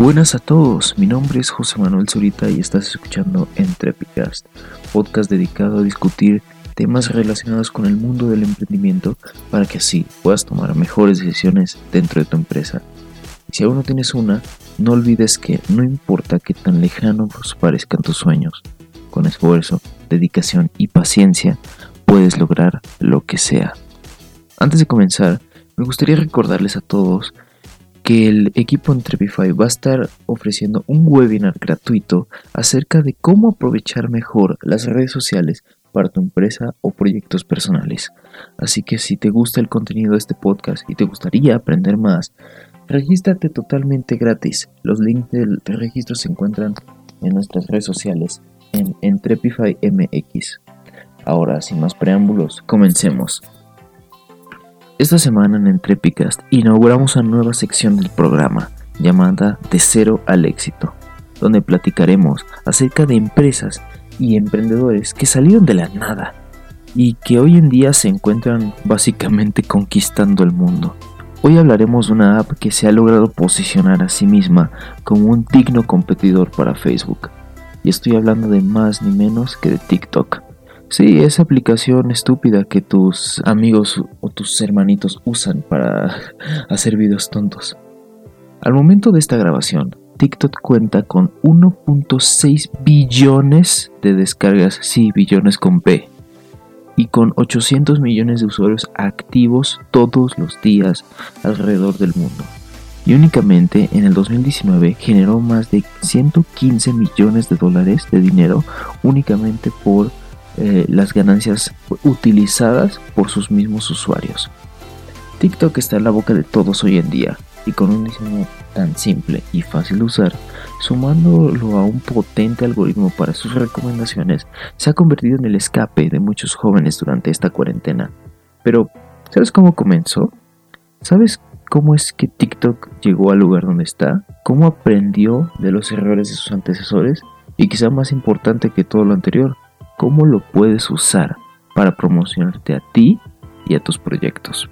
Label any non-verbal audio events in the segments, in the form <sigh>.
Buenas a todos, mi nombre es José Manuel Zurita y estás escuchando Entrepicast, podcast dedicado a discutir temas relacionados con el mundo del emprendimiento para que así puedas tomar mejores decisiones dentro de tu empresa. Si aún no tienes una, no olvides que no importa que tan lejanos parezcan tus sueños, con esfuerzo, dedicación y paciencia puedes lograr lo que sea. Antes de comenzar, me gustaría recordarles a todos que el equipo Entrepify va a estar ofreciendo un webinar gratuito acerca de cómo aprovechar mejor las redes sociales para tu empresa o proyectos personales. Así que si te gusta el contenido de este podcast y te gustaría aprender más, regístrate totalmente gratis. Los links del registro se encuentran en nuestras redes sociales en Entrepify MX. Ahora, sin más preámbulos, comencemos. Esta semana en Entrepicast inauguramos una nueva sección del programa llamada De cero al éxito, donde platicaremos acerca de empresas y emprendedores que salieron de la nada y que hoy en día se encuentran básicamente conquistando el mundo. Hoy hablaremos de una app que se ha logrado posicionar a sí misma como un digno competidor para Facebook. Y estoy hablando de más ni menos que de TikTok. Sí, esa aplicación estúpida que tus amigos o tus hermanitos usan para <laughs> hacer videos tontos. Al momento de esta grabación, TikTok cuenta con 1.6 billones de descargas, sí, billones con P, y con 800 millones de usuarios activos todos los días alrededor del mundo. Y únicamente en el 2019 generó más de 115 millones de dólares de dinero únicamente por eh, las ganancias utilizadas por sus mismos usuarios. TikTok está en la boca de todos hoy en día y con un diseño tan simple y fácil de usar, sumándolo a un potente algoritmo para sus recomendaciones, se ha convertido en el escape de muchos jóvenes durante esta cuarentena. Pero, ¿sabes cómo comenzó? ¿Sabes cómo es que TikTok llegó al lugar donde está? ¿Cómo aprendió de los errores de sus antecesores? Y quizá más importante que todo lo anterior, ¿cómo lo puedes usar para promocionarte a ti y a tus proyectos?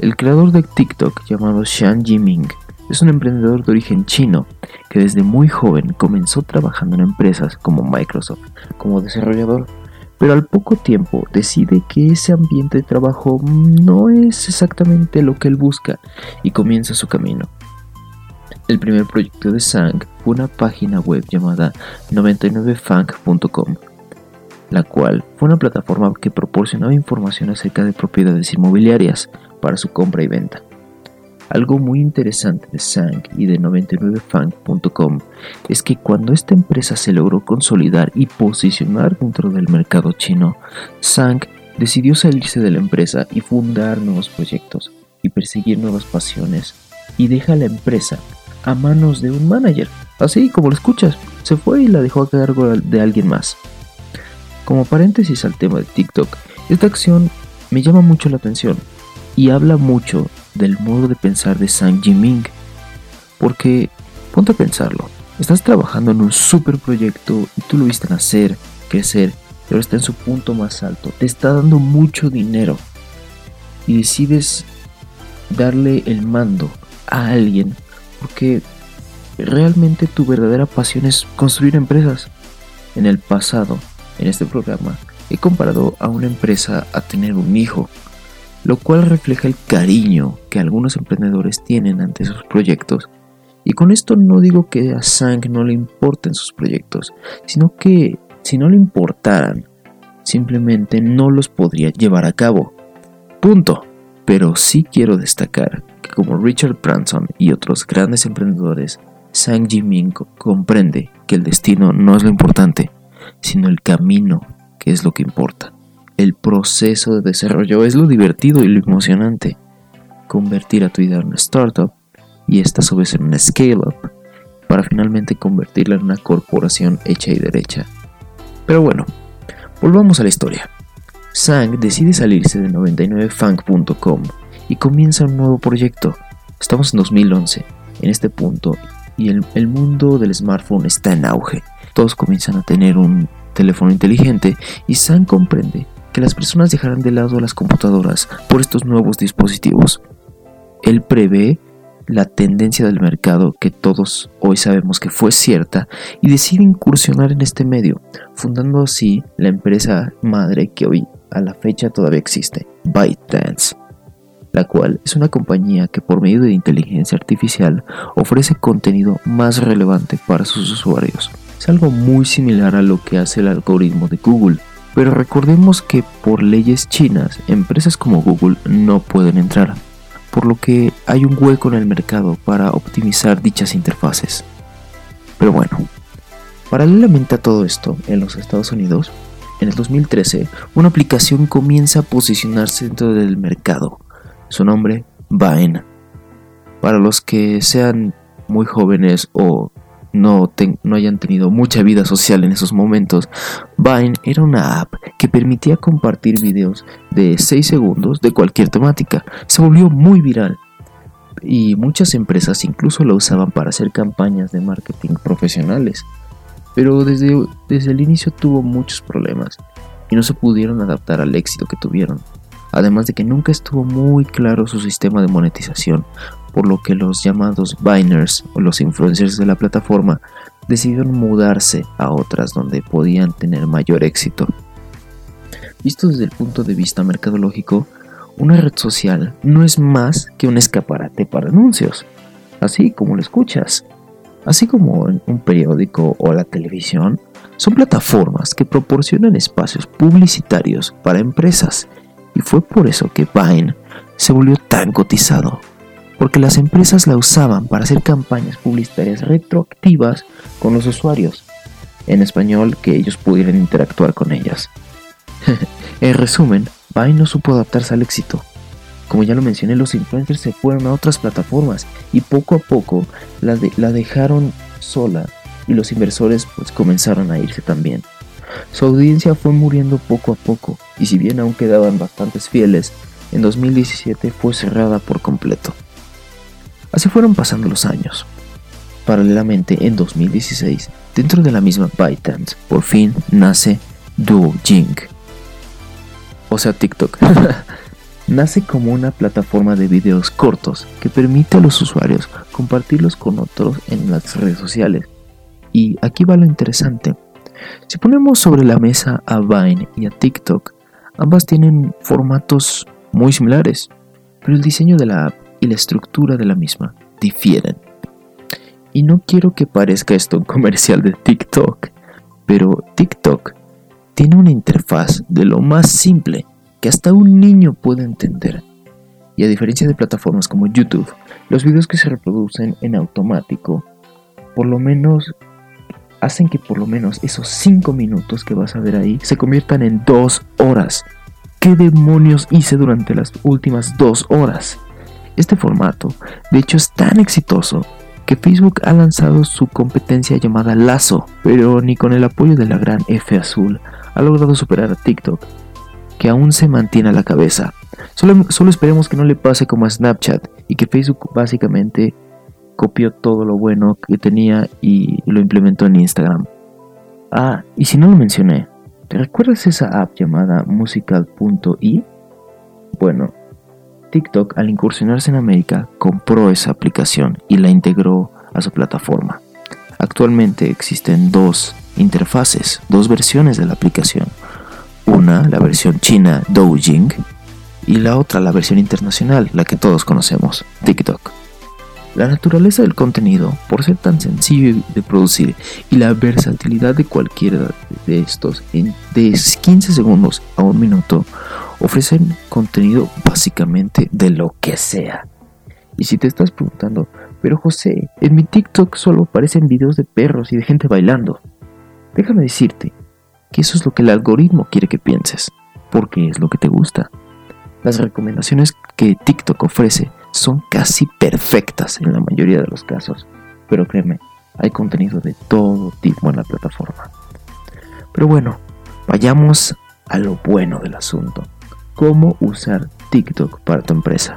El creador de TikTok llamado Shan Jiming es un emprendedor de origen chino que desde muy joven comenzó trabajando en empresas como Microsoft como desarrollador, pero al poco tiempo decide que ese ambiente de trabajo no es exactamente lo que él busca y comienza su camino. El primer proyecto de Sang fue una página web llamada 99fang.com, la cual fue una plataforma que proporcionaba información acerca de propiedades inmobiliarias, para su compra y venta. Algo muy interesante de Sang y de 99fang.com es que cuando esta empresa se logró consolidar y posicionar dentro del mercado chino, Sang decidió salirse de la empresa y fundar nuevos proyectos y perseguir nuevas pasiones y deja la empresa a manos de un manager. Así como lo escuchas, se fue y la dejó a cargo de alguien más. Como paréntesis al tema de TikTok, esta acción me llama mucho la atención y habla mucho del modo de pensar de Sang Jiming. Porque, ponte a pensarlo, estás trabajando en un super proyecto y tú lo viste nacer, crecer, pero está en su punto más alto, te está dando mucho dinero y decides darle el mando a alguien porque realmente tu verdadera pasión es construir empresas. En el pasado, en este programa, he comparado a una empresa a tener un hijo lo cual refleja el cariño que algunos emprendedores tienen ante sus proyectos. Y con esto no digo que a Sang no le importen sus proyectos, sino que si no le importaran, simplemente no los podría llevar a cabo. Punto. Pero sí quiero destacar que como Richard Branson y otros grandes emprendedores, Sang Jiming comprende que el destino no es lo importante, sino el camino que es lo que importa el proceso de desarrollo es lo divertido y lo emocionante. Convertir a tu idea en una startup y esta a su vez en una scale-up para finalmente convertirla en una corporación hecha y derecha. Pero bueno, volvamos a la historia. Sang decide salirse de 99funk.com y comienza un nuevo proyecto. Estamos en 2011, en este punto, y el, el mundo del smartphone está en auge. Todos comienzan a tener un teléfono inteligente y Sang comprende que las personas dejarán de lado las computadoras por estos nuevos dispositivos. Él prevé la tendencia del mercado que todos hoy sabemos que fue cierta y decide incursionar en este medio, fundando así la empresa madre que hoy a la fecha todavía existe, ByteDance, la cual es una compañía que por medio de inteligencia artificial ofrece contenido más relevante para sus usuarios. Es algo muy similar a lo que hace el algoritmo de Google, pero recordemos que por leyes chinas, empresas como Google no pueden entrar, por lo que hay un hueco en el mercado para optimizar dichas interfaces. Pero bueno, paralelamente a todo esto, en los Estados Unidos, en el 2013, una aplicación comienza a posicionarse dentro del mercado. Su nombre, Vine. Para los que sean muy jóvenes o no, no, hayan tenido mucha vida social en esos momentos, Vine era una app que permitía compartir videos de 6 segundos de cualquier temática. Se volvió muy viral y muchas empresas incluso la usaban para hacer campañas de marketing profesionales pero desde, desde el inicio tuvo muchos problemas y no se pudieron adaptar al éxito que tuvieron. Además de que nunca estuvo muy claro su sistema de monetización, por lo que los llamados Biners o los influencers de la plataforma decidieron mudarse a otras donde podían tener mayor éxito. Visto desde el punto de vista mercadológico, una red social no es más que un escaparate para anuncios, así como lo escuchas así como un periódico o la televisión, son plataformas que proporcionan espacios publicitarios para empresas y fue por eso que Vine se volvió tan cotizado, porque las empresas la usaban para hacer campañas publicitarias retroactivas con los usuarios, en español que ellos pudieran interactuar con ellas. <laughs> en resumen, Vine no supo adaptarse al éxito como ya lo mencioné, los influencers se fueron a otras plataformas y poco a poco la, dejaron sola y los inversores pues comenzaron a irse también. Su audiencia fue muriendo poco a poco y si bien aún quedaban bastantes fieles, en 2017 fue cerrada por completo. Así fueron pasando los años. Paralelamente, en 2016, dentro de la misma ByteDance, por fin nace Douyin, o sea TikTok, <laughs> nace como una plataforma de videos cortos que permite a los usuarios compartirlos con otros en las redes sociales. Y aquí va lo interesante. Si ponemos sobre la mesa a Vine y a TikTok, ambas tienen formatos muy similares, pero el diseño de la app y la estructura de la misma difieren. Y no quiero que parezca esto un comercial de TikTok, pero TikTok tiene una interfaz de lo más simple que hasta un niño puede entender. Y a diferencia de plataformas como YouTube, los videos que se reproducen en automático, por lo menos hacen que por lo menos esos 5 minutos que vas a ver ahí se conviertan en 2 horas. ¿Qué demonios hice durante las últimas 2 horas? Este formato, de hecho, es tan exitoso que Facebook ha lanzado su competencia llamada Lazo, pero ni con el apoyo de la gran F azul ha logrado superar a TikTok que aún se mantiene a la cabeza. Solo, esperemos que no le pase como a Snapchat y que Facebook básicamente copió todo lo bueno que tenía y lo implementó en Instagram. Ah, y si no lo mencioné, ¿te recuerdas esa app llamada musical.i? Bueno, TikTok al incursionarse en América compró esa aplicación y la integró a su plataforma. Actualmente existen dos interfaces, dos versiones de la aplicación. Una, la versión china Doujing, y la otra, la versión internacional, la que todos conocemos, TikTok. La naturaleza del contenido, por ser tan sencillo de producir y la versatilidad de cualquiera de estos en de 15 segundos a un minuto, ofrecen contenido básicamente de lo que sea. Y si te estás preguntando, pero José, en mi TikTok solo aparecen videos de perros y de gente bailando. Déjame decirte que eso es lo que el algoritmo quiere que pienses, porque es lo que te gusta. Las recomendaciones que TikTok ofrece son casi perfectas en la mayoría de los casos, pero créeme, hay contenido de todo tipo en la plataforma. Pero bueno, vayamos a lo bueno del asunto. ¿Cómo usar TikTok para tu empresa?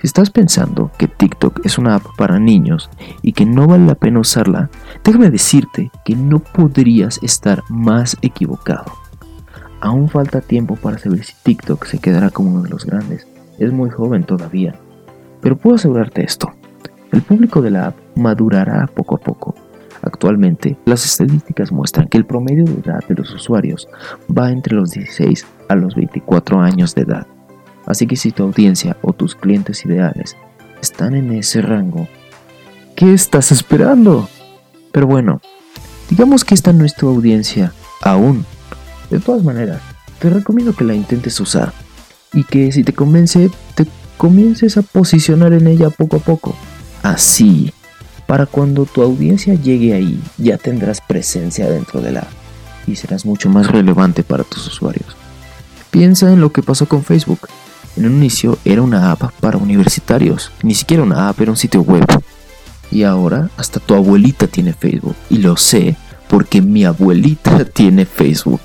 Si estás pensando que TikTok es una app para niños y que no vale la pena usarla, déjame decirte que no podrías estar más equivocado. Aún falta tiempo para saber si TikTok se quedará como uno de los grandes. Es muy joven todavía. Pero puedo asegurarte esto. El público de la app madurará poco a poco. Actualmente, las estadísticas muestran que el promedio de edad de los usuarios va entre los 16 a los 24 años de edad. Así que si tu audiencia o tus clientes ideales están en ese rango, ¿qué estás esperando? Pero bueno, digamos que esta no es tu audiencia aún. De todas maneras, te recomiendo que la intentes usar y que si te convence, te comiences a posicionar en ella poco a poco. Así, para cuando tu audiencia llegue ahí, ya tendrás presencia dentro de la y serás mucho más relevante para tus usuarios. Piensa en lo que pasó con Facebook. En un inicio era una app para universitarios, ni siquiera una app, era un sitio web. Y ahora hasta tu abuelita tiene Facebook. Y lo sé porque mi abuelita <laughs> tiene Facebook.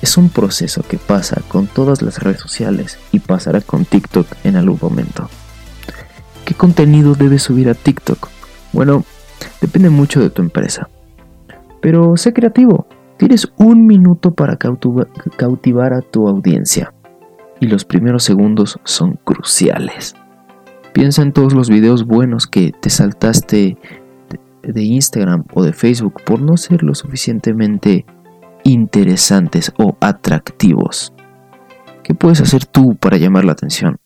Es un proceso que pasa con todas las redes sociales y pasará con TikTok en algún momento. ¿Qué contenido debes subir a TikTok? Bueno, depende mucho de tu empresa. Pero sé creativo. Tienes un minuto para cautivar a tu audiencia. Y los primeros segundos son cruciales. Piensa en todos los videos buenos que te saltaste de Instagram o de Facebook por no ser lo suficientemente interesantes o atractivos. ¿Qué puedes hacer tú para llamar la atención?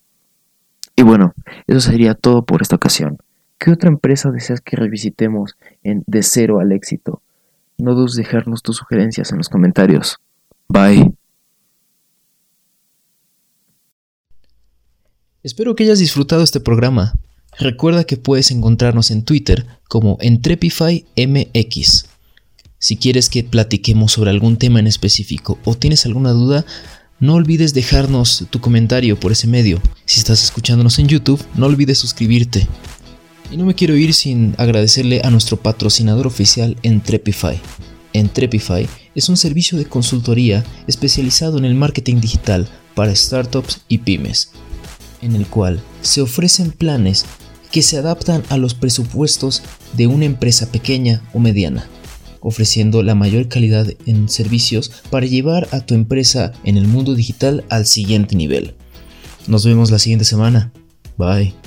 Y bueno, eso sería todo por esta ocasión. ¿Qué otra empresa deseas que revisitemos en De Cero al Éxito? No dudes dejarnos tus sugerencias en los comentarios. Bye. Espero que hayas disfrutado este programa. Recuerda que puedes encontrarnos en Twitter como EntrepifyMX. Si quieres que platiquemos sobre algún tema en específico o tienes alguna duda, no olvides dejarnos tu comentario por ese medio. Si estás escuchándonos en YouTube, no olvides suscribirte. Y no me quiero ir sin agradecerle a nuestro patrocinador oficial Entrepify. Entrepify es un servicio de consultoría especializado en el marketing digital para startups y pymes, en el cual se ofrecen planes que se adaptan a los presupuestos de una empresa pequeña o mediana, ofreciendo la mayor calidad en servicios para llevar a tu empresa en el mundo digital al siguiente nivel. Nos vemos la siguiente semana. Bye.